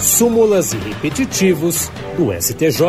súmulas e repetitivos do STJ.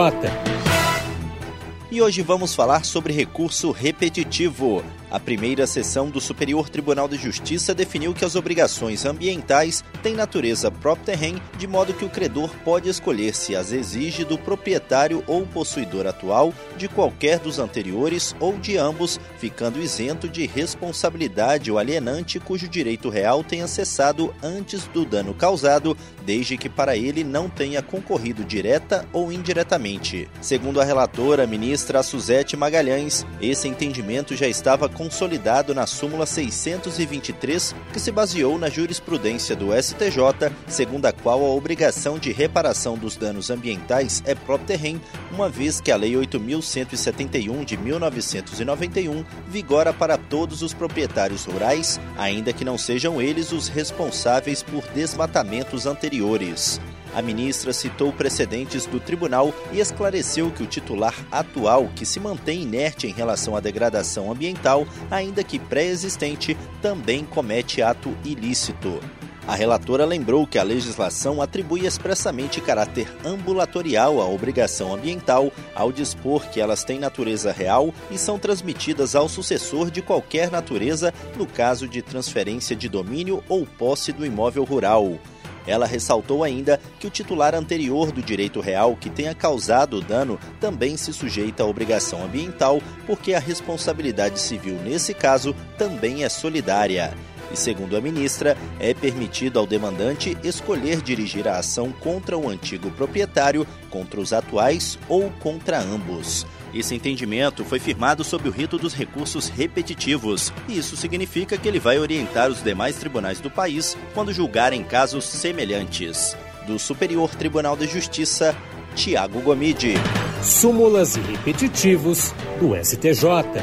E hoje vamos falar sobre recurso repetitivo. A primeira sessão do Superior Tribunal de Justiça definiu que as obrigações ambientais têm natureza próprio terreno, de modo que o credor pode escolher se as exige do proprietário ou possuidor atual, de qualquer dos anteriores ou de ambos, ficando isento de responsabilidade o alienante cujo direito real tenha cessado antes do dano causado, desde que para ele não tenha concorrido direta ou indiretamente. Segundo a relatora, a ministra Suzete Magalhães, esse entendimento já estava consolidado na súmula 623, que se baseou na jurisprudência do STJ, segundo a qual a obrigação de reparação dos danos ambientais é próprio terreno, uma vez que a Lei 8171 de 1991 vigora para todos os proprietários rurais, ainda que não sejam eles os responsáveis por desmatamentos anteriores. A ministra citou precedentes do tribunal e esclareceu que o titular atual, que se mantém inerte em relação à degradação ambiental, ainda que pré-existente, também comete ato ilícito. A relatora lembrou que a legislação atribui expressamente caráter ambulatorial à obrigação ambiental ao dispor que elas têm natureza real e são transmitidas ao sucessor de qualquer natureza no caso de transferência de domínio ou posse do imóvel rural. Ela ressaltou ainda que o titular anterior do direito real que tenha causado o dano também se sujeita à obrigação ambiental, porque a responsabilidade civil nesse caso também é solidária. E segundo a ministra, é permitido ao demandante escolher dirigir a ação contra o antigo proprietário, contra os atuais ou contra ambos. Esse entendimento foi firmado sob o rito dos recursos repetitivos, e isso significa que ele vai orientar os demais tribunais do país quando julgarem casos semelhantes. Do Superior Tribunal de Justiça, Tiago Gomide. Súmulas e repetitivos do STJ.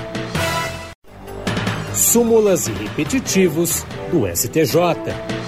Súmulas e repetitivos do STJ.